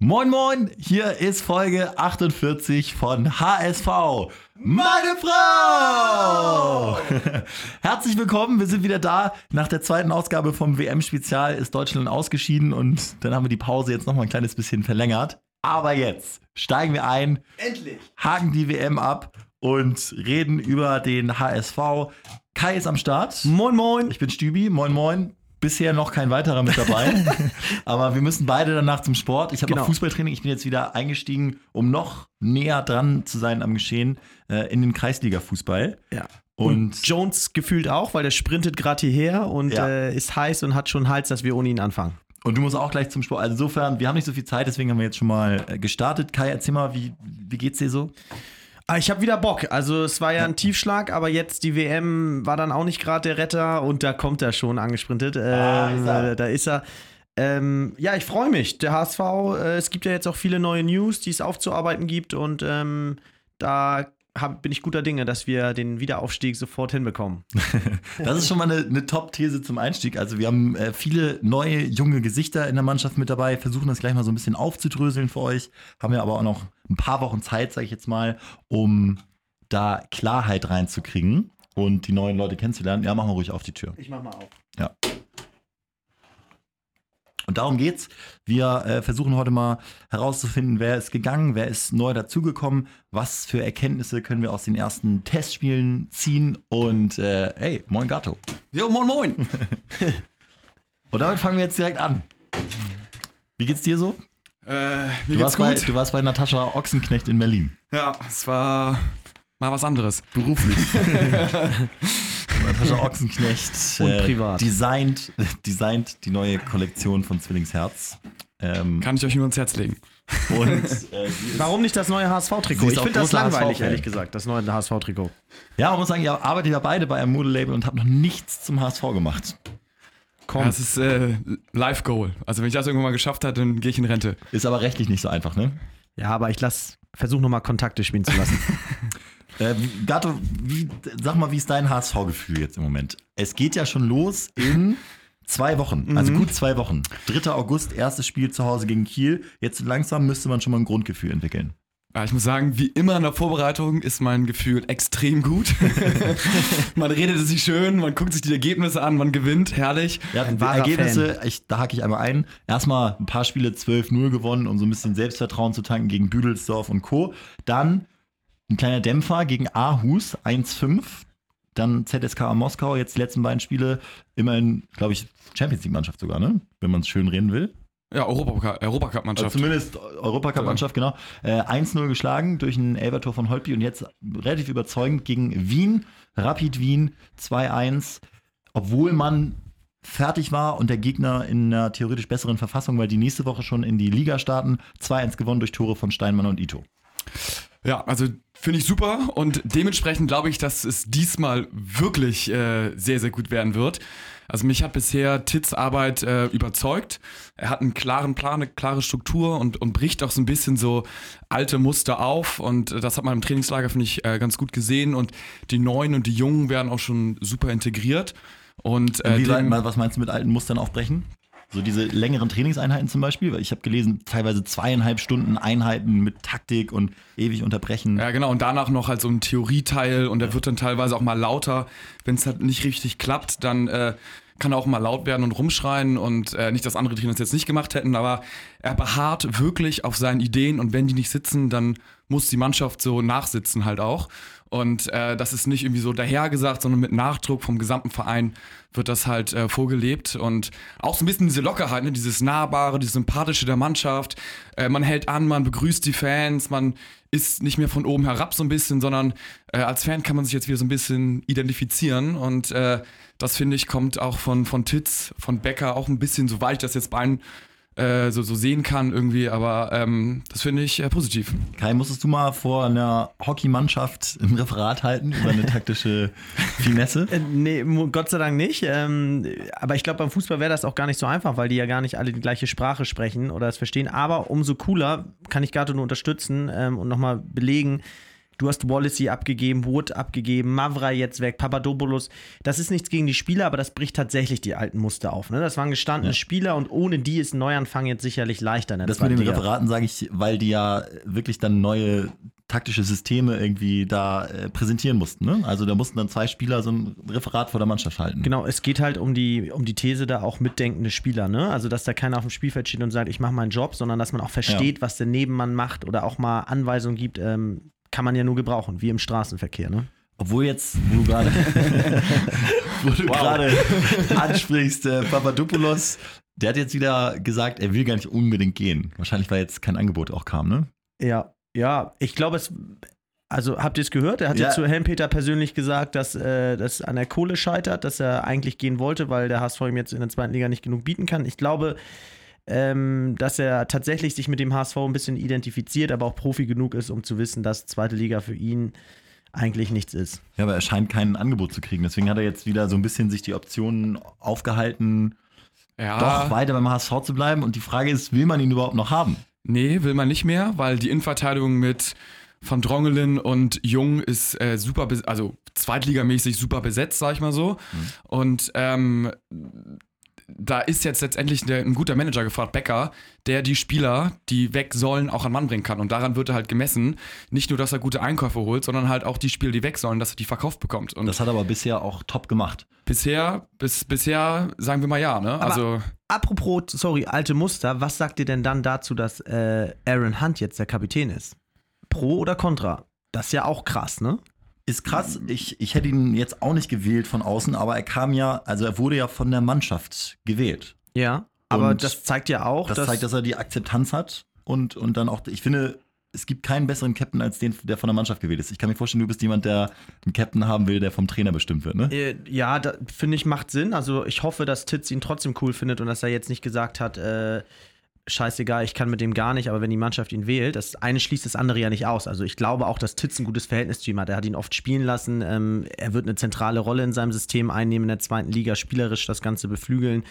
Moin Moin, hier ist Folge 48 von HSV. Meine Frau! Herzlich willkommen, wir sind wieder da. Nach der zweiten Ausgabe vom WM-Spezial ist Deutschland ausgeschieden und dann haben wir die Pause jetzt nochmal ein kleines bisschen verlängert. Aber jetzt steigen wir ein, Endlich! haken die WM ab und reden über den HSV. Kai ist am Start. Moin, moin! Ich bin Stübi, moin moin. Bisher noch kein weiterer mit dabei. Aber wir müssen beide danach zum Sport. Ich habe Genau. noch Fußballtraining. Ich bin jetzt wieder eingestiegen, um noch näher dran zu sein am Geschehen äh, in den Kreisliga-Fußball. Ja. Und, Und Jones gefühlt auch, weil der sprintet gerade hierher und Ja. äh, ist heiß und hat schon Hals, dass wir ohne ihn anfangen. und du musst auch gleich zum Sport. Also insofern, wir haben nicht so viel Zeit, deswegen haben wir jetzt schon mal äh, gestartet. Kai, erzähl mal, wie, wie geht's dir so? Ah, Ich habe wieder Bock. Also es war ja ein Tiefschlag, aber jetzt die WM war dann auch nicht gerade der Retter und da kommt er schon angesprintet. Ah, Ähm, ist er. Da ist er. Ähm, ja, ich freue mich. Der HSV, äh, es gibt ja jetzt auch viele neue News, die es aufzuarbeiten gibt und ähm, da hab, bin ich guter Dinge, dass wir den Wiederaufstieg sofort hinbekommen. Das ist schon mal eine, eine Top-These zum Einstieg. Also wir haben äh, viele neue, junge Gesichter in der Mannschaft mit dabei, versuchen das gleich mal so ein bisschen aufzudröseln für euch. Haben ja aber auch noch ein paar Wochen Zeit, sage ich jetzt mal, um da Klarheit reinzukriegen und die neuen Leute kennenzulernen. Ja, machen wir ruhig auf die Tür. Ich mach mal auf. Und darum geht's. Wir äh, versuchen heute mal herauszufinden, wer ist gegangen, wer ist neu dazugekommen, was für Erkenntnisse können wir aus den ersten Testspielen ziehen und äh, hey, moin Gato. Jo, moin, moin. Und damit fangen wir jetzt direkt an. Wie geht's dir so? Äh, Du geht's warst, bei, du warst bei Natascha Ochsenknecht in Berlin. Ja, es war mal was anderes. Beruflich. Natascha Ochsenknecht Und äh, privat. Designt, designt die neue Kollektion von Zwillingsherz. Ähm, Kann ich euch nur ans Herz legen. und äh, Warum nicht das neue HSV-Trikot? Ich finde das langweilig, ehrlich gesagt, das neue HSV-Trikot. ja, man muss sagen, ihr arbeitet ja beide bei einem Modelabel und habt noch nichts zum HSV gemacht. Komm. Das ist äh, Life Goal. Also wenn ich das irgendwann mal geschafft habe, dann gehe ich in Rente. Ist aber rechtlich nicht so einfach, ne? Ja, aber ich lass, versuche nochmal Kontakte spielen zu lassen. Äh, Gato, wie, sag mal, wie ist dein HSV-Gefühl jetzt im Moment? Es geht ja schon los in zwei Wochen, also gut zwei Wochen. 3. August, erstes Spiel zu Hause gegen Kiel. Jetzt langsam müsste man schon mal ein Grundgefühl entwickeln. Ja, ich muss sagen, wie immer in der Vorbereitung ist mein Gefühl extrem gut. man redet sich schön, man guckt sich die Ergebnisse an, man gewinnt, herrlich. Ja, Ein die Ergebnisse, ich, da hake ich einmal ein. Erstmal ein paar Spiele 12-0 gewonnen, um so ein bisschen Selbstvertrauen zu tanken gegen Büdelsdorf und Co. Dann ein kleiner Dämpfer gegen Aarhus, 1-5. Dann ZSK Moskau, jetzt die letzten beiden Spiele. Immerhin, glaube ich, Champions League-Mannschaft sogar, ne? Wenn man es schön reden will. Ja, Europacup- Also Europacup-Mannschaft. zumindest Europacup-Mannschaft, genau. Äh, 1-0 geschlagen durch ein Elbertor von Holtby und jetzt relativ überzeugend gegen Wien, Rapid Wien 2-1, obwohl man fertig war und der Gegner in einer theoretisch besseren Verfassung, weil die nächste Woche schon in die Liga starten. 2-1 gewonnen durch Tore von Steinmann und Ito. Ja, also finde ich super und dementsprechend glaube ich, dass es diesmal wirklich äh, sehr, sehr gut werden wird. Also mich hat bisher Tits Arbeit äh, überzeugt. Er hat einen klaren Plan, eine klare Struktur und, und bricht auch so ein bisschen so alte Muster auf und äh, das hat man im Trainingslager, finde ich, äh, ganz gut gesehen und die Neuen und die Jungen werden auch schon super integriert. Und äh, Inwieweit, dem- was meinst du mit alten Mustern aufbrechen? So diese längeren Trainingseinheiten zum Beispiel, weil ich habe gelesen, teilweise zweieinhalb Stunden Einheiten mit Taktik und ewig unterbrechen. Ja, genau. Und danach noch halt so ein Theorieteil und der wird dann teilweise auch mal lauter. Wenn es halt nicht richtig klappt, dann äh, kann er auch mal laut werden und rumschreien und äh, nicht, dass andere Trainer das jetzt nicht gemacht hätten, aber er beharrt wirklich auf seinen Ideen und wenn die nicht sitzen, dann muss die Mannschaft so nachsitzen halt auch. Und äh, das ist nicht irgendwie so dahergesagt, sondern mit Nachdruck vom gesamten Verein wird das halt äh, vorgelebt. Und auch so ein bisschen diese Lockerheit, ne? dieses Nahbare, dieses Sympathische der Mannschaft. Äh, man hält an, man begrüßt die Fans, man ist nicht mehr von oben herab so ein bisschen, sondern äh, als Fan kann man sich jetzt wieder so ein bisschen identifizieren. Und äh, das finde ich, kommt auch von, von Titz, von Becker auch ein bisschen, soweit ich das jetzt bei allen äh, so, so sehen kann irgendwie, aber ähm, das finde ich äh, positiv. Kai, musstest du mal vor einer Hockeymannschaft ein Referat halten über eine taktische Finesse? Äh, nee, Gott sei Dank nicht. Ähm, aber ich glaube, beim Fußball wäre das auch gar nicht so einfach, weil die ja gar nicht alle die gleiche Sprache sprechen oder es verstehen. Aber umso cooler kann ich Gato nur unterstützen ähm, und nochmal belegen, Du hast Wallacey abgegeben, Wood abgegeben, Mavra jetzt weg, Papadopoulos. Das ist nichts gegen die Spieler, aber das bricht tatsächlich die alten Muster auf. Ne? Das waren gestandene Ja. Spieler und ohne die ist ein Neuanfang jetzt sicherlich leichter Das mit den. Referaten sage ich, weil die ja wirklich dann neue taktische Systeme irgendwie da äh, präsentieren mussten. Ne? Also da mussten dann zwei Spieler so ein Referat vor der Mannschaft halten. Genau, es geht halt um die, um die These da auch mitdenkende Spieler, ne? Also, dass da keiner auf dem Spielfeld steht und sagt, ich mache meinen Job, sondern dass man auch versteht, was der Nebenmann macht oder auch mal Anweisungen gibt, ähm, kann man ja nur gebrauchen, wie im Straßenverkehr, ne? Obwohl jetzt, wo du gerade wo du gerade ansprichst, äh, Papadopoulos, der hat jetzt wieder gesagt, er will gar nicht unbedingt gehen. Wahrscheinlich, weil jetzt kein Angebot auch kam, ne? Ja, ja, ich glaube, es. Also habt ihr es gehört? Er hat Ja. ja zu Helmpeter persönlich gesagt, dass äh, das an der Kohle scheitert, dass er eigentlich gehen wollte, weil der HSV ihm jetzt in der zweiten Liga nicht genug bieten kann. Ich glaube, ähm, dass er tatsächlich sich mit dem HSV ein bisschen identifiziert, aber auch Profi genug ist, um zu wissen, dass zweite Liga für ihn eigentlich nichts ist. Ja, aber er scheint kein Angebot zu kriegen. Deswegen hat er jetzt wieder so ein bisschen sich die Optionen aufgehalten, Ja. doch weiter beim HSV zu bleiben. Und die Frage ist, will man ihn überhaupt noch haben? Nee, will man nicht mehr, weil die Innenverteidigung mit Van Drongelen und Jung ist äh, super, also zweitligamäßig super besetzt, sag ich mal so. Und ähm, da ist jetzt letztendlich der, ein guter Manager gefragt, Becker, der die Spieler, die weg sollen, auch an Mann bringen kann. Und daran wird er halt gemessen. Nicht nur, dass er gute Einkäufe holt, sondern halt auch die Spieler, die weg sollen, dass er die verkauft bekommt. Und Das hat er aber bisher auch top gemacht. bisher, bis, bisher sagen wir mal ja, ne? Also. Apropos, sorry, alte Muster, was sagt ihr denn dann dazu, dass äh, Aaron Hunt jetzt der Kapitän ist? Pro oder contra? Das ist ja auch krass, ne? Ist krass, ich, ich hätte ihn jetzt auch nicht gewählt von außen, aber er kam ja, also er wurde ja von der Mannschaft gewählt. Ja. Aber Und das zeigt ja auch, Das dass. zeigt, dass er die Akzeptanz hat und, und dann auch, ich finde, es gibt keinen besseren Captain als den, der von der Mannschaft gewählt ist. Ich kann mir vorstellen, du bist jemand, der einen Captain haben will, der vom Trainer bestimmt wird, ne? Äh, ja, finde ich, macht Sinn. Also ich hoffe, dass Titz ihn trotzdem cool findet und dass er jetzt nicht gesagt hat, äh, scheißegal, ich kann mit dem gar nicht, aber wenn die Mannschaft ihn wählt, das eine schließt das andere ja nicht aus. Also ich glaube auch, dass Titz ein gutes Verhältnis zu ihm hat. Er hat ihn oft spielen lassen. Ähm, er wird eine zentrale Rolle in seinem System einnehmen in der zweiten Liga, spielerisch das Ganze beflügeln.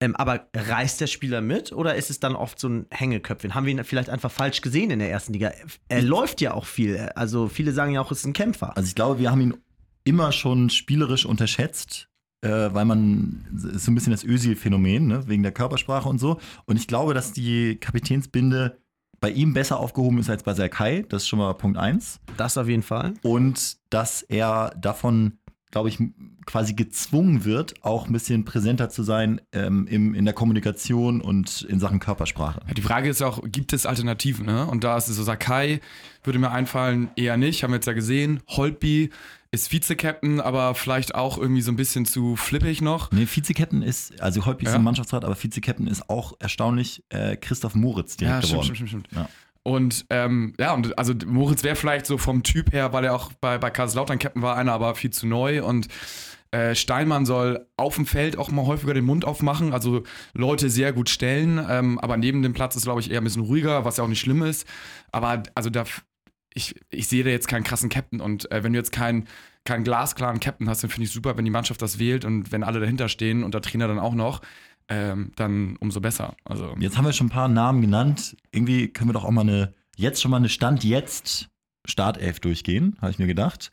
Ähm, aber reißt der Spieler mit oder ist es dann oft so ein Hängeköpfchen? Haben wir ihn vielleicht einfach falsch gesehen in der ersten Liga? Er läuft ja auch viel. Also viele sagen ja auch, es ist ein Kämpfer. Also ich glaube, wir haben ihn immer schon spielerisch unterschätzt, äh, weil man ist so ein bisschen das Özil-Phänomen, ne? wegen der Körpersprache und so. Und ich glaube, dass die Kapitänsbinde bei ihm besser aufgehoben ist als bei Serkai. Das ist schon mal Punkt eins. Das auf jeden Fall. Und dass er davon, glaube ich, quasi gezwungen wird, auch ein bisschen präsenter zu sein ähm, im, in der Kommunikation und in Sachen Körpersprache. Ja, die Frage ist auch, gibt es Alternativen? Ne? Und da ist es so, Sakai würde mir einfallen, eher nicht, haben wir jetzt ja gesehen. Holtby ist Vize-Captain, aber vielleicht auch irgendwie so ein bisschen zu flippig noch. Nee, Vize-Captain ist, also Holtby ist Ja. im Mannschaftsrat, aber Vize-Captain ist auch erstaunlich äh, Christoph Moritz direkt Ja, stimmt, geworden. stimmt, stimmt, stimmt. Ja. Und ähm, ja, und also Moritz wäre vielleicht so vom Typ her, weil er auch bei, bei Kaiserslautern Captain war, einer aber viel zu neu. Und äh, Steinmann soll auf dem Feld auch mal häufiger den Mund aufmachen, also Leute sehr gut stellen, ähm, aber neben dem Platz ist, glaube ich, eher ein bisschen ruhiger, was ja auch nicht schlimm ist. Aber also da, ich, ich sehe da jetzt keinen krassen Captain. Und äh, wenn du jetzt keinen keinen glasklaren Captain hast, dann finde ich super, wenn die Mannschaft das wählt und wenn alle dahinter stehen und der Trainer dann auch noch, ähm, dann umso besser. Also Jetzt haben wir schon ein paar Namen genannt. Irgendwie können wir doch auch mal eine, jetzt schon mal eine Stand jetzt Startelf durchgehen, habe ich mir gedacht.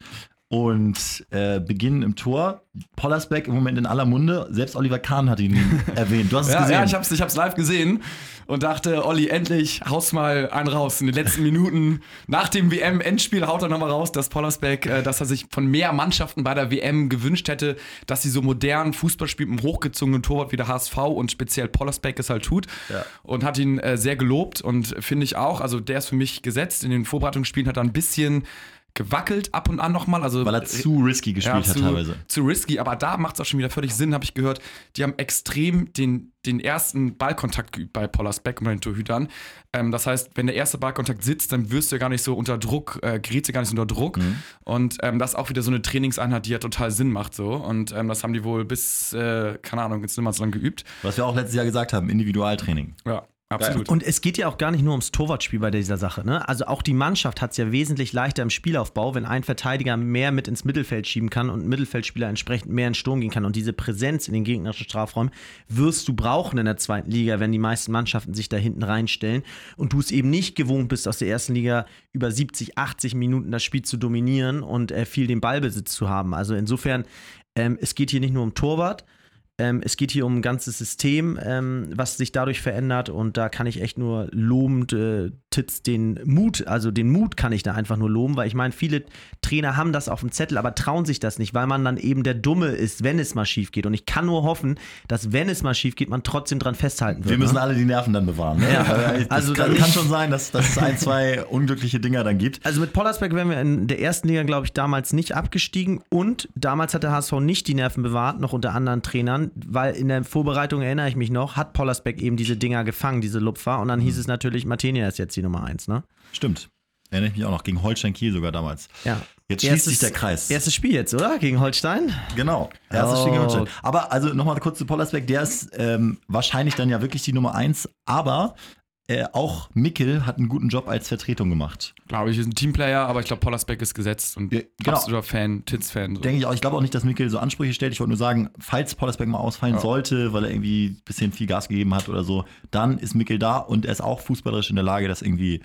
Und äh, beginnen im Tor. Pollersbeck im Moment in aller Munde. Selbst Oliver Kahn hat ihn erwähnt. Du hast es Ja, gesehen. ja, ich hab's, ich hab's live gesehen und dachte, Olli, endlich haust mal einen raus. In den letzten Minuten nach dem WM-Endspiel haut er nochmal raus, dass Pollersbeck, äh, dass er sich von mehr Mannschaften bei der WM gewünscht hätte, dass sie so modernen Fußball spielen, mit einem hochgezogenen Torwart wie der HSV und speziell Pollersbeck es halt tut. Ja. Und hat ihn äh, sehr gelobt und finde ich auch, also der ist für mich gesetzt. In den Vorbereitungsspielen hat er ein bisschen gewackelt ab und an nochmal. Also weil er zu risky gespielt ja, hat zu, teilweise. Zu risky, aber da macht es auch schon wieder völlig Sinn, habe ich gehört. Die haben extrem den, den ersten Ballkontakt geübt bei Pollersbeck und bei den Torhütern. Ähm, das heißt, wenn der erste Ballkontakt sitzt, dann wirst du ja gar nicht so unter Druck, äh, gerätst du gar nicht so unter Druck. Mhm. Und ähm, das ist auch wieder so eine Trainingseinheit, die ja total Sinn macht so. Und ähm, das haben die wohl bis, äh, keine Ahnung, jetzt nicht mal so lange geübt. Was wir auch letztes Jahr gesagt haben, Individualtraining. Ja. Absolut. Und es geht ja auch gar nicht nur ums Torwartspiel bei dieser Sache. Ne? Also auch die Mannschaft hat es ja wesentlich leichter im Spielaufbau, wenn ein Verteidiger mehr mit ins Mittelfeld schieben kann und Mittelfeldspieler entsprechend mehr in Sturm gehen kann. Und diese Präsenz in den gegnerischen Strafräumen wirst du brauchen in der zweiten Liga, wenn die meisten Mannschaften sich da hinten reinstellen und du es eben nicht gewohnt bist, aus der ersten Liga über 70, 80 Minuten das Spiel zu dominieren und äh, viel den Ballbesitz zu haben. Also insofern, ähm, es geht hier nicht nur um Torwart, ähm, es geht hier um ein ganzes System, ähm, was sich dadurch verändert und da kann ich echt nur lobend äh, Titz den Mut, also den Mut kann ich da einfach nur loben, weil ich meine, viele Trainer haben das auf dem Zettel, aber trauen sich das nicht, weil man dann eben der Dumme ist, wenn es mal schief geht. Und ich kann nur hoffen, dass wenn es mal schief geht, man trotzdem dran festhalten wird. Wir müssen ne? alle die Nerven dann bewahren. Ne? Ja. Also kann, dann kann schon sein, dass, dass es ein, zwei unglückliche Dinger dann gibt. Also mit Pollersbeck wären wir in der ersten Liga, glaube ich, damals nicht abgestiegen. Und damals hat der HSV nicht die Nerven bewahrt, noch unter anderen Trainern, weil in der Vorbereitung, erinnere ich mich noch, hat Pollersbeck eben diese Dinger gefangen, diese Lupfer. Und dann hieß es natürlich, Martinia ist jetzt die Nummer eins, ne? Stimmt. Erinnere ich mich auch noch. Gegen Holstein Kiel sogar damals. Ja. Jetzt schließt sich der Kreis. Erstes Spiel jetzt, oder? Gegen Holstein? Genau. Erstes Oh. Spiel gegen Holstein. Aber also nochmal kurz zu Pollersbeck. Der ist ähm, wahrscheinlich dann ja wirklich die Nummer eins. Aber äh, auch Mickel hat einen guten Job als Vertretung gemacht. Glaube ich, ist ein Teamplayer, aber ich glaube, Pollersbeck ist gesetzt und Ja, genau. absoluter Fan, Titz-Fan. So. Denke ich auch. Ich glaube auch nicht, dass Mickel so Ansprüche stellt. Ich wollte nur sagen, falls Pollersbeck mal ausfallen Ja. sollte, weil er irgendwie ein bisschen viel Gas gegeben hat oder so, dann ist Mickel da und er ist auch fußballerisch in der Lage, das irgendwie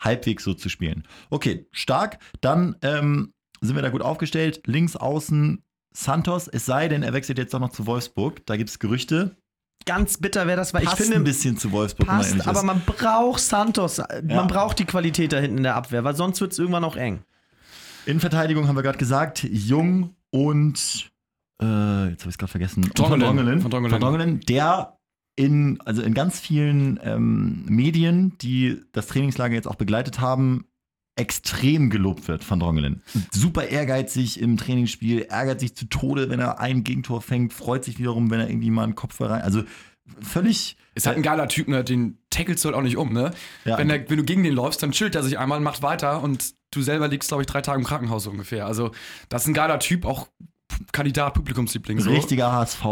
halbwegs so zu spielen. Okay, stark. Dann ähm, sind wir da gut aufgestellt. Links außen Santos, es sei denn, er wechselt jetzt doch noch zu Wolfsburg. Da gibt es Gerüchte. Ganz bitter wäre das, weil Passt ich ein finde, bisschen zu Wolfsburg, passt, aber man braucht Santos. Ja. Man braucht die Qualität da hinten in der Abwehr, weil sonst wird es irgendwann auch eng. In Verteidigung haben wir gerade gesagt, Jung und äh, jetzt habe ich es gerade vergessen. Drongelen. Von Drongelen, der in, also in ganz vielen ähm, Medien, die das Trainingslager jetzt auch begleitet haben, extrem gelobt wird von Drongelen. Super ehrgeizig im Trainingsspiel, ärgert sich zu Tode, wenn er ein Gegentor fängt, freut sich wiederum, wenn er irgendwie mal einen Kopf rein. Also völlig. Ist halt ein geiler Typ, ne? Den tackelst du halt auch nicht um, ne? Ja. Wenn, der, wenn du gegen den läufst, dann chillt er sich einmal, macht weiter und du selber liegst, glaube ich, drei Tage im Krankenhaus ungefähr. Also, das ist ein geiler Typ, auch Kandidat, Publikumsliebling. So. richtiger HSV,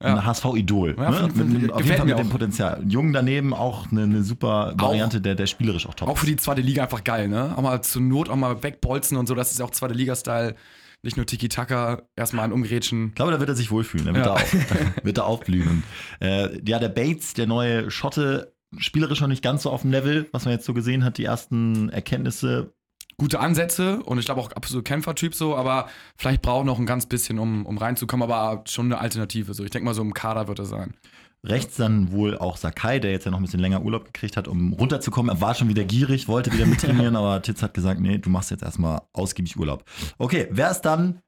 ein. HSV-Idol. Ja, ne? mit, auf jeden Fall mit dem auch. Potenzial. Jung daneben auch eine, eine super Variante, der, der spielerisch auch top Auch für die zweite Liga einfach geil, ne? Auch mal zur Not auch mal wegbolzen und so, das ist ja auch zweite Liga-Style. Nicht nur Tiki-Taka, erstmal ein Umgrätschen. Ich glaube, da wird er sich wohlfühlen. Da wird, Ja. er, auch, wird er aufblühen. Äh, ja, der Bates, der neue Schotte, spielerisch noch nicht ganz so auf dem Level, was man jetzt so gesehen hat, die ersten Erkenntnisse. Gute Ansätze und ich glaube auch absolut Kämpfertyp so, aber vielleicht braucht noch ein ganz bisschen, um, um reinzukommen, aber schon eine Alternative. So, ich denke mal, so im Kader wird er sein. Rechts dann wohl auch Sakai, der jetzt ja noch ein bisschen länger Urlaub gekriegt hat, um runterzukommen. Er war schon wieder gierig, wollte wieder mittrainieren, aber Titz hat gesagt, nee, du machst jetzt erstmal ausgiebig Urlaub. Okay, wer ist dann,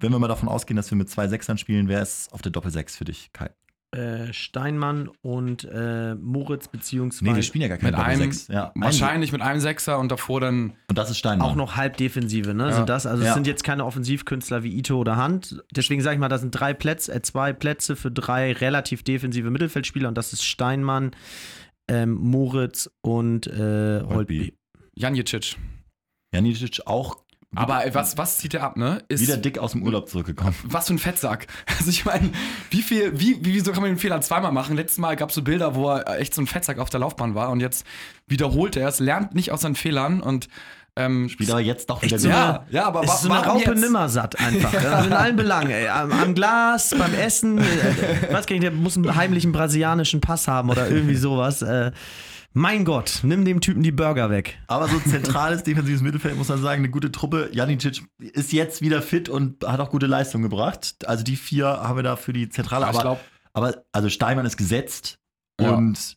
wenn wir mal davon ausgehen, dass wir mit zwei Sechsern spielen, wer ist auf der Doppel-Sechs für dich, Kai? Äh, Steinmann und äh, Moritz beziehungsweise Nee, wir spielen ja gar keine Mit einem, Doppel-Sechs. Ja, ein- wahrscheinlich mit einem Sechser und davor dann Und das ist Steinmann. auch noch Halbdefensive, ne? Ja. Sind das? Also es Ja. sind jetzt keine Offensivkünstler wie Ito oder Hand. Deswegen sage ich mal, das sind drei Plätze, äh, zwei Plätze für drei relativ defensive Mittelfeldspieler und das ist Steinmann, ähm, Moritz und äh, Holtby. Janjicic. Janicic auch Aber was, was zieht er ab, ne? Ist wieder dick aus dem Urlaub zurückgekommen. was für ein Fettsack. Also ich meine, wie viel, wie, wie, wieso kann man den Fehler zweimal machen? Letztes Mal gab es so Bilder, wo er echt so ein Fettsack auf der Laufbahn war und jetzt wiederholt er es, lernt nicht aus seinen Fehlern und ähm, Spielt aber jetzt doch wieder so ja, ja, aber Es ist so eine Raupe jetzt? nimmersatt einfach. ja. In allen Belangen. Ey. Am, am Glas, beim Essen. Äh, weiß gar nicht, der muss einen heimlichen brasilianischen Pass haben oder irgendwie sowas. Äh, mein Gott, nimm dem Typen die Burger weg. Aber so zentrales defensives Mittelfeld muss man sagen, eine gute Truppe. Janicic ist jetzt wieder fit und hat auch gute Leistung gebracht. Also die vier haben wir da für die Zentrale. Aber, glaub- aber also Steinmann ist gesetzt Ja. und,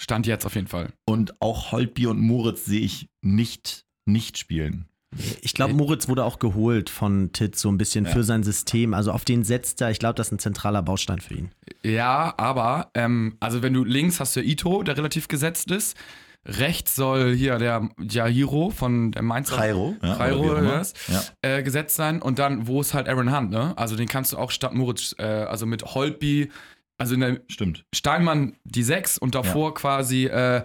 Stand jetzt auf jeden Fall. und auch Holtby und Moritz sehe ich nicht, nicht spielen. Ich glaube, Moritz wurde auch geholt von Titz so ein bisschen Ja. für sein System. Also auf den setzt er. Ich glaube, das ist ein zentraler Baustein für ihn. Ja, aber, ähm, also wenn du links hast du Ito, der relativ gesetzt ist. Rechts soll hier der Jahiro von der Mainzer Jairo, ja, yes. Ja. äh, gesetzt sein. Und dann, wo ist halt Aaron Hunt, ne? Also den kannst du auch statt Moritz, äh, also mit Holtby, also in der Stimmt. Steinmann die 6 und davor quasi äh,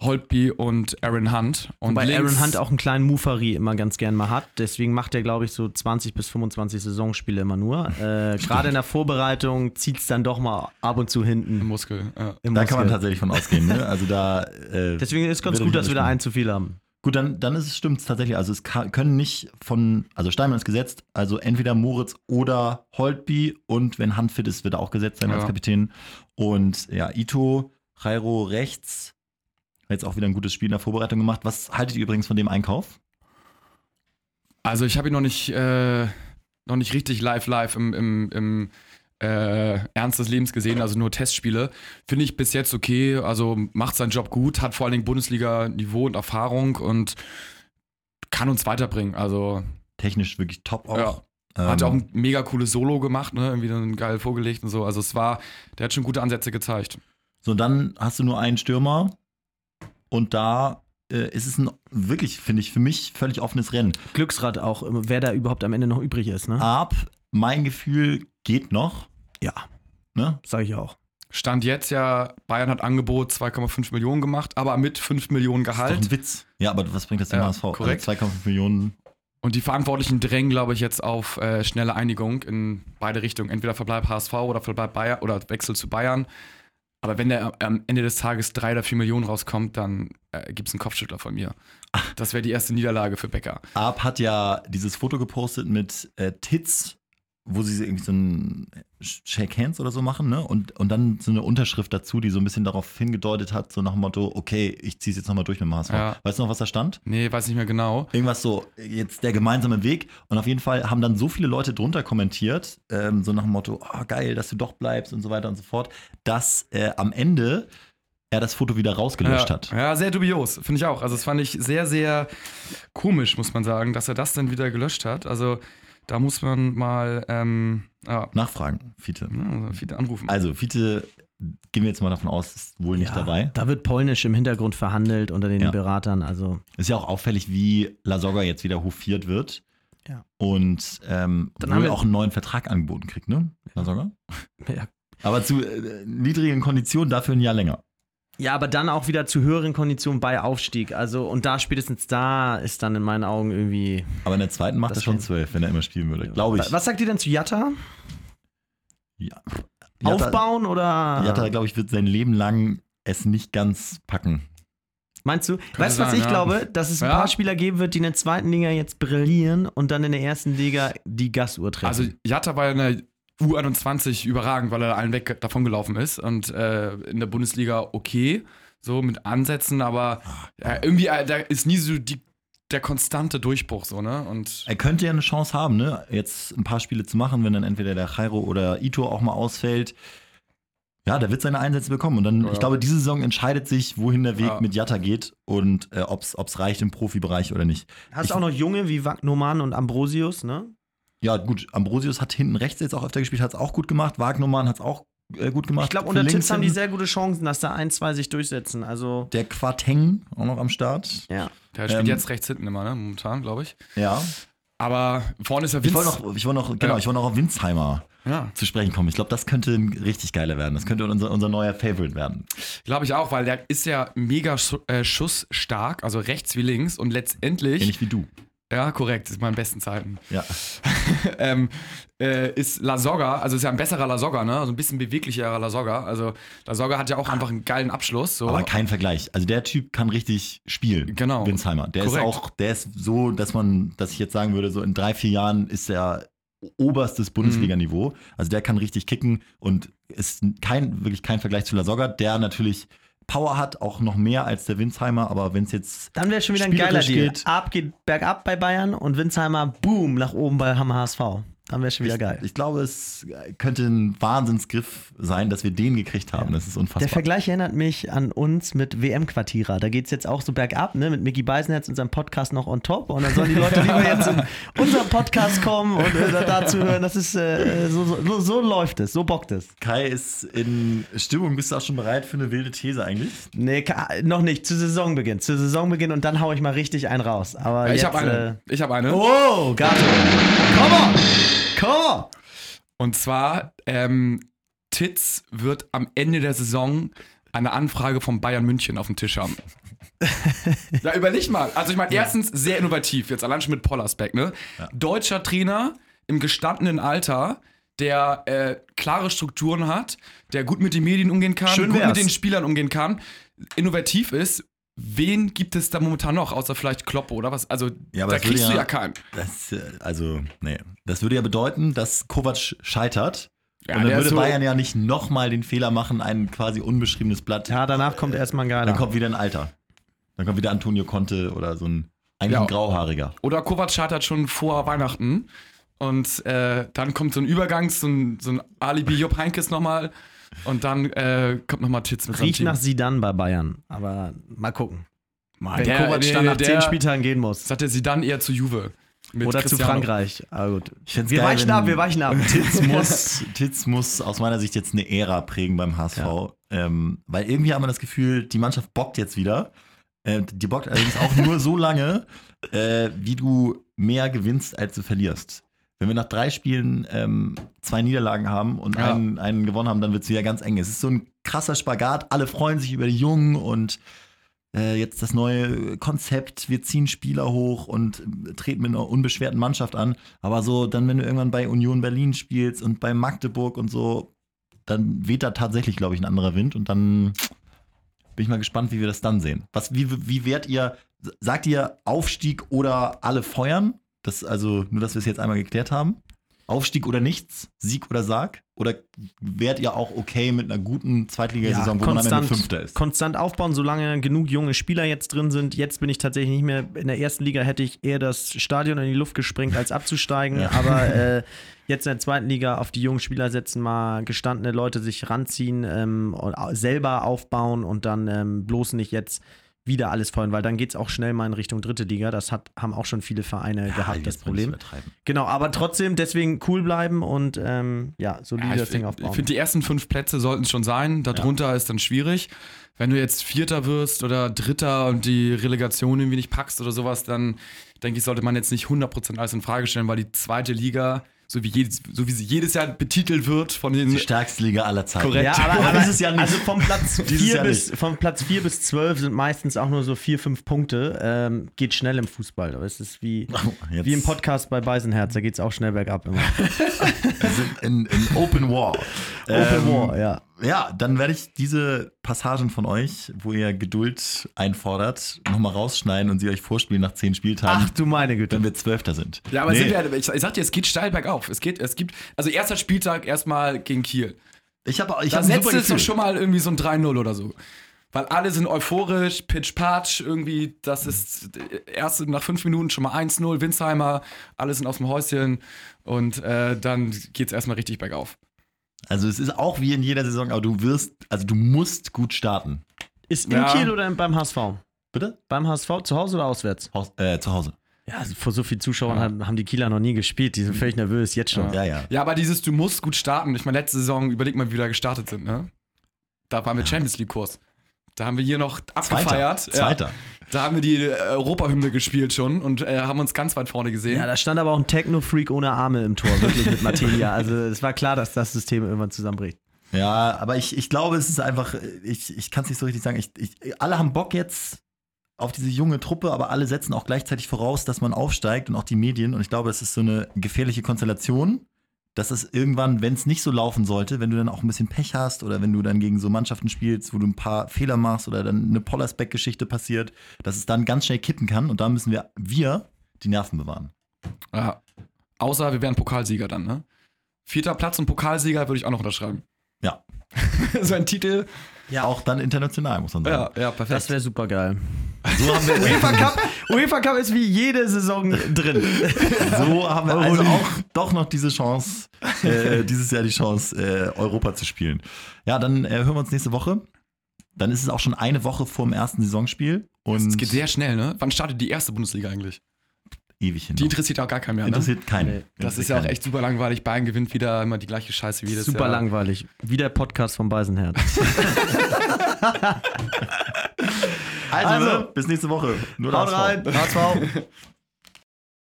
Holtby und Aaron Hunt. Und Wobei Aaron Hunt auch einen kleinen Mufari immer ganz gern mal hat. Deswegen macht er, glaube ich, so 20 bis 25 Saisonspiele immer nur. Äh, Gerade in der Vorbereitung zieht es dann doch mal ab und zu hinten. Muskel. Ja. Im Da kann man Muskel. tatsächlich von ausgehen. Ne? Also da. Äh, Deswegen ist ganz würde gut, dass wir da einen zu viel haben. Gut, dann, dann ist es stimmt tatsächlich. Also es kann, können nicht von, also Steinmann ist gesetzt, also entweder Moritz oder Holtby und wenn Hand fit ist, wird er auch gesetzt sein als Ja. Kapitän. Und ja, Ito, Jairo rechts, jetzt auch wieder ein gutes Spiel in der Vorbereitung gemacht. Was haltet ihr übrigens von dem Einkauf? Also ich habe ihn noch nicht, äh, noch nicht richtig live live im, im, im äh, Ernst des Lebens gesehen, also nur Testspiele. Finde ich bis jetzt okay, also macht seinen Job gut, hat vor allen Dingen Bundesliga-Niveau und Erfahrung und kann uns weiterbringen. Also Technisch wirklich top auch. ja. Ähm, Hat auch ein mega cooles Solo gemacht, ne? Irgendwie dann geil vorgelegt und so. Also es war, der hat schon gute Ansätze gezeigt. So, dann hast du nur einen Stürmer und da äh, ist es ein wirklich, finde ich, für mich völlig offenes Rennen. Glücksrad auch, wer da überhaupt am Ende noch übrig ist, ne? Ab, mein Gefühl geht noch. Ja, Ne? sage ich auch. Stand jetzt ja, Bayern hat Angebot 2,5 Millionen gemacht, aber mit 5 Millionen Das ist doch Gehalt. ein Witz. Ja, aber was bringt das dem Ja, HSV? korrekt. Also 2,5 Millionen. Und die Verantwortlichen drängen, glaube ich, jetzt auf äh, schnelle Einigung in beide Richtungen. Entweder Verbleib HSV oder Verbleib Bayern oder Wechsel zu Bayern. Aber wenn der am Ende des Tages drei oder vier Millionen rauskommt, dann äh, gibt es einen Kopfschüttler von mir. Das wäre die erste Niederlage für Becker. Arp hat ja dieses Foto gepostet mit äh, Tits, wo sie irgendwie so ein Shake Hands oder so machen, ne? Und, und dann so eine Unterschrift dazu, die so ein bisschen darauf hingedeutet hat, so nach dem Motto, okay, ich zieh's jetzt nochmal durch mit dem HSV. Ja. Weißt du noch, was da stand? Nee, weiß nicht mehr genau. Irgendwas so, jetzt der gemeinsame Weg. Und auf jeden Fall haben dann so viele Leute drunter kommentiert, ähm, so nach dem Motto, oh, geil, dass du doch bleibst und so weiter und so fort, dass äh, am Ende er das Foto wieder rausgelöscht ja, hat. Ja, sehr dubios, finde ich auch. Also das fand ich sehr, sehr komisch, muss man sagen, dass er das dann wieder gelöscht hat. Also da muss man mal ähm, ja, Nachfragen, Fiete. ja, viele anrufen. Also, Fiete, gehen wir jetzt mal davon aus, ist wohl nicht ja, dabei. Da wird polnisch im Hintergrund verhandelt unter den Ja. Beratern. Also Ist ja auch auffällig, wie Lasogga jetzt wieder hofiert wird. Ja. Und ähm, Dann haben wir- auch einen neuen Vertrag angeboten kriegt, ne? Lasogga? ja. Aber zu äh, niedrigen Konditionen dafür ein Jahr länger. Ja, aber dann auch wieder zu höheren Konditionen bei Aufstieg. Also, und da spätestens da ist dann in meinen Augen irgendwie. Aber in der zweiten macht er schon zwölf, wenn er immer spielen würde. Glaube ich. Was sagt ihr denn zu Jatta? Ja. Jatta, Aufbauen oder. Jatta glaube ich, wird sein Leben lang es nicht ganz packen. Meinst du? weißt du, was ich ja. glaube? Dass es ein Ja. paar Spieler geben wird, die in der zweiten Liga jetzt brillieren und dann in der ersten Liga die Gasuhr treffen. Also Jatta war in der U21 überragend, weil er allen weg davon gelaufen ist und äh, in der Bundesliga okay, so mit Ansätzen, aber ja, irgendwie äh, da ist nie so die, der konstante Durchbruch so, ne? Und Er könnte ja eine Chance haben, ne? jetzt ein paar Spiele zu machen, wenn dann entweder der Jairo oder Ito auch mal ausfällt. Ja, der wird seine Einsätze bekommen. Und dann, Ja. ich glaube, diese Saison entscheidet sich, wohin der Weg Ja. mit Jatta geht und äh, ob es reicht im Profibereich oder nicht. Hast ich- auch noch Junge wie Wagnoman und Ambrosius, ne? Ja, gut, Ambrosius hat hinten rechts jetzt auch öfter gespielt, hat es auch gut gemacht. Wagnermann hat es auch äh, gut gemacht. Ich glaube, unter links Tipps haben die sehr gute Chancen, dass da ein, zwei sich durchsetzen. Also, Der Quateng auch noch am Start. ja. der spielt Ähm, jetzt rechts hinten immer, ne? Momentan, glaube ich. Ja. Aber vorne ist er Ich Vince. wollte noch, ich wollte noch, genau, Ja. ich wollte noch auf Winsheimer ja, zu sprechen kommen. Ich glaube, das könnte ein richtig geiler werden. Das könnte unser, unser neuer Favorite werden. glaube ich auch, weil der ist ja mega äh, schussstark, also rechts wie links und letztendlich, Ähnlich wie du. Ja, korrekt, ist meinen besten Zeiten. Ja. ähm, äh, ist Lasogga, also ist ja ein besserer Lasogga, ne? Also ein bisschen beweglicherer Lasogga. Also Lasogga hat ja auch einfach einen geilen Abschluss. So. Aber kein Vergleich. Also der Typ kann richtig spielen. Genau. Winsheimer. Der Korrekt. ist auch, der ist so, dass man, dass ich jetzt sagen würde, so in drei, vier Jahren ist er oberstes Bundesliga-Niveau. Also der kann richtig kicken und ist kein, wirklich kein Vergleich zu Lasogga, der natürlich Power hat, auch noch mehr als der Winsheimer, aber wenn es jetzt Dann wäre schon wieder ein geiler Spielerisch Deal. geht- Ab geht bergab bei Bayern und Winsheimer, boom, nach oben bei Hammer HSV. Dann wäre schon wieder geil. Ich glaube, es könnte ein Wahnsinnsgriff sein, dass wir den gekriegt haben. Das ist unfassbar. Der Vergleich erinnert mich an uns mit WM-Quartierer. Da geht es jetzt auch so bergab, ne? Mit Mickey Beisenherz, unserem Podcast noch on top. Und dann sollen die Leute lieber jetzt in unseren Podcast kommen und äh, dazu hören. Das ist, äh, so, so, so läuft es, so bockt es. Kai ist in Stimmung. Bist du auch schon bereit für eine wilde These eigentlich? Nee, noch nicht. Zu Saisonbeginn. Zu Saisonbeginn und dann hau ich mal richtig einen raus. Aber Ja, ich habe eine. Ich habe eine. Äh, oh, Gato. Come on! On! Und zwar, ähm, Titz wird am Ende der Saison eine Anfrage von Bayern München auf dem Tisch haben. Ja, überleg mal. Also ich meine, erstens sehr innovativ, jetzt allein schon mit Pollersbeck, ne? Deutscher Trainer im gestandenen Alter, der äh, klare Strukturen hat, der gut mit den Medien umgehen kann, Schön gut wär's. mit den Spielern umgehen kann, innovativ ist. Wen gibt es da momentan noch, außer vielleicht Kloppe oder was? Also Ja, aber da das würde kriegst du ja- ja keinen. Das, äh, also, nee. Das würde ja bedeuten, dass Kovac scheitert. Ja, und dann würde so- Bayern ja nicht nochmal den Fehler machen, ein quasi unbeschriebenes Blatt. Ja, danach kommt erstmal ein geiler. Dann kommt wieder ein Alter. Dann kommt wieder Antonio Conte oder so ein, eigentlich Ja. ein Grauhaariger. Oder Kovac scheitert schon vor Weihnachten. Und äh, dann kommt so ein Übergang, so ein, so ein Alibi Jupp Heinkes nochmal. Und dann äh, kommt nochmal Titz mit Riecht nach Sidan bei Bayern. Aber mal gucken. Wenn Der- Kovac dann nach der- zehn Spieltagen gehen muss. Hatte sie dann eher zu Juve. Mit Oder zu Cristiano. Frankreich. Aber gut. Ich find's Wir geil, weichen ab, wir weichen ab. Titz muss, Titz muss aus meiner Sicht jetzt eine Ära prägen beim HSV. Ähm, weil irgendwie haben wir das Gefühl, die Mannschaft bockt jetzt wieder. Äh, die bockt allerdings auch nur so lange, äh, wie du mehr gewinnst, als du verlierst. Wenn wir nach drei Spielen ähm, zwei Niederlagen haben und Ja. einen, einen gewonnen haben, dann wird es wieder ganz eng. Es ist so ein krasser Spagat. Alle freuen sich über die Jungen und äh, jetzt das neue Konzept. Wir ziehen Spieler hoch und äh, treten mit einer unbeschwerten Mannschaft an. Aber so, dann, wenn du irgendwann bei Union Berlin spielst und bei Magdeburg und so, dann weht da tatsächlich, glaube ich, ein anderer Wind und dann bin ich mal gespannt, wie wir das dann sehen. Was, wie, wie wärt ihr, sagt ihr Aufstieg oder alle feuern? Das, also, nur, dass wir es jetzt einmal geklärt haben. Aufstieg oder nichts? Sieg oder Sarg? Oder wärt ihr auch okay mit einer guten Zweitligasaison, wo man am Ende Fünfter ist? konstant aufbauen, solange genug junge Spieler jetzt drin sind. Jetzt bin ich tatsächlich nicht mehr. In der ersten Liga hätte ich eher das Stadion in die Luft gesprengt, als abzusteigen. Ja. Aber äh, jetzt in der zweiten Liga auf die jungen Spieler setzen, mal gestandene Leute sich ranziehen, ähm, selber aufbauen und dann ähm, bloß nicht jetzt wieder alles feuern, weil dann geht es auch schnell mal in Richtung dritte Liga. Das hat, haben auch schon viele Vereine gehabt, das ich Problem. Genau, aber trotzdem deswegen cool bleiben und ähm, ja, solide Ja, das ich Ding finde, aufbauen. find, die ersten fünf Plätze sollten es schon sein. Darunter ist dann schwierig. Wenn du jetzt Vierter wirst oder Dritter und die Relegation irgendwie nicht packst oder sowas, dann denke ich, sollte man jetzt nicht 100% alles in Frage stellen, weil die zweite Liga, so wie, jedes, so wie sie jedes Jahr betitelt wird von den. Die stärkste Liga aller Zeiten. Korrekt. Ja, aber, Aber dieses Jahr nicht. Also vom Platz, Dieses 4 Jahr bis, vom Platz 4 bis 12 sind meistens auch nur so 4, 5 Punkte. Ähm, geht schnell im Fußball. Aber es ist wie, Oh, wie im Podcast bei Beisenherz. Da geht es auch schnell bergab immer. Wir sind in, in Open War. Open Ähm, War, ja. Ja, dann werde ich diese Passagen von euch, wo ihr Geduld einfordert, nochmal rausschneiden und sie euch vorspielen nach zehn Spieltagen, Ach du meine Güte. wenn wir Zwölfter sind. Ja, aber Nee, sind wir, ich, ich sag dir, es geht steil bergauf. Es geht, es gibt, also erster Spieltag erstmal gegen Kiel. ich habe ich Da hab es Gefühl. doch schon mal irgendwie so ein 3-0 oder so. Weil alle sind euphorisch, Pitch-Patch, irgendwie, das ist erst nach fünf Minuten schon mal 1-0, Winsheimer, alle sind aus dem Häuschen und äh, dann geht's erstmal richtig bergauf. Also es ist auch wie in jeder Saison, aber du wirst, also du musst gut starten. Ist in Ja. Kiel oder beim HSV? Bitte? Beim HSV zu Hause oder auswärts? Haus, äh, zu Hause. Ja, also vor so vielen Zuschauern Ja. haben, haben die Kieler noch nie gespielt. Die sind völlig nervös, jetzt schon. Ja, ja. Ja, aber dieses, du musst gut starten. Ich meine, letzte Saison, überleg mal, wie wir da gestartet sind, ne? Da waren wir Champions League-Kurs. Da haben wir hier noch abgefeiert. Zweiter. Zweiter. Ja, da haben wir die äh, Europahymne gespielt schon und äh, haben uns ganz weit vorne gesehen. Ja, da stand aber auch ein Techno-Freak ohne Arme im Tor, wirklich mit Materia. Also es war klar, dass das System irgendwann zusammenbricht. Ja, aber ich, ich glaube, es ist einfach, ich, ich kann es nicht so richtig sagen. Ich, ich, alle haben Bock jetzt auf diese junge Truppe, aber alle setzen auch gleichzeitig voraus, dass man aufsteigt und auch die Medien. Und ich glaube, es ist so eine gefährliche Konstellation, dass es irgendwann, wenn es nicht so laufen sollte, wenn du dann auch ein bisschen Pech hast oder wenn du dann gegen so Mannschaften spielst, wo du ein paar Fehler machst oder dann eine Pollersbeck-Geschichte passiert, dass es dann ganz schnell kippen kann. Und da müssen wir, wir die Nerven bewahren. Ja. Außer wir wären Pokalsieger dann, ne? Vierter Platz und Pokalsieger würde ich auch noch unterschreiben. Ja. so ein Titel. Ja, auch dann international, muss man sagen. Ja, ja, perfekt. Das wäre super geil. So haben wir UEFA Cup, UEFA Cup ist wie jede Saison drin. So haben wir also auch doch noch diese Chance, äh, dieses Jahr die Chance, äh, Europa zu spielen. Ja, dann äh, hören wir uns nächste Woche. Dann ist es auch schon eine Woche vor dem ersten Saisonspiel und Es geht sehr schnell, ne? Wann startet die erste Bundesliga eigentlich? ewig hin. Die interessiert auch gar keinen mehr, ne? interessiert keinen. Nee, Das ist ja auch echt super langweilig. Bayern gewinnt wieder immer die gleiche Scheiße wie jedes Super Jahr. langweilig. Wie der Podcast von Beisenherz. Also, Also, bis nächste Woche. Nur Haut rein. HSV.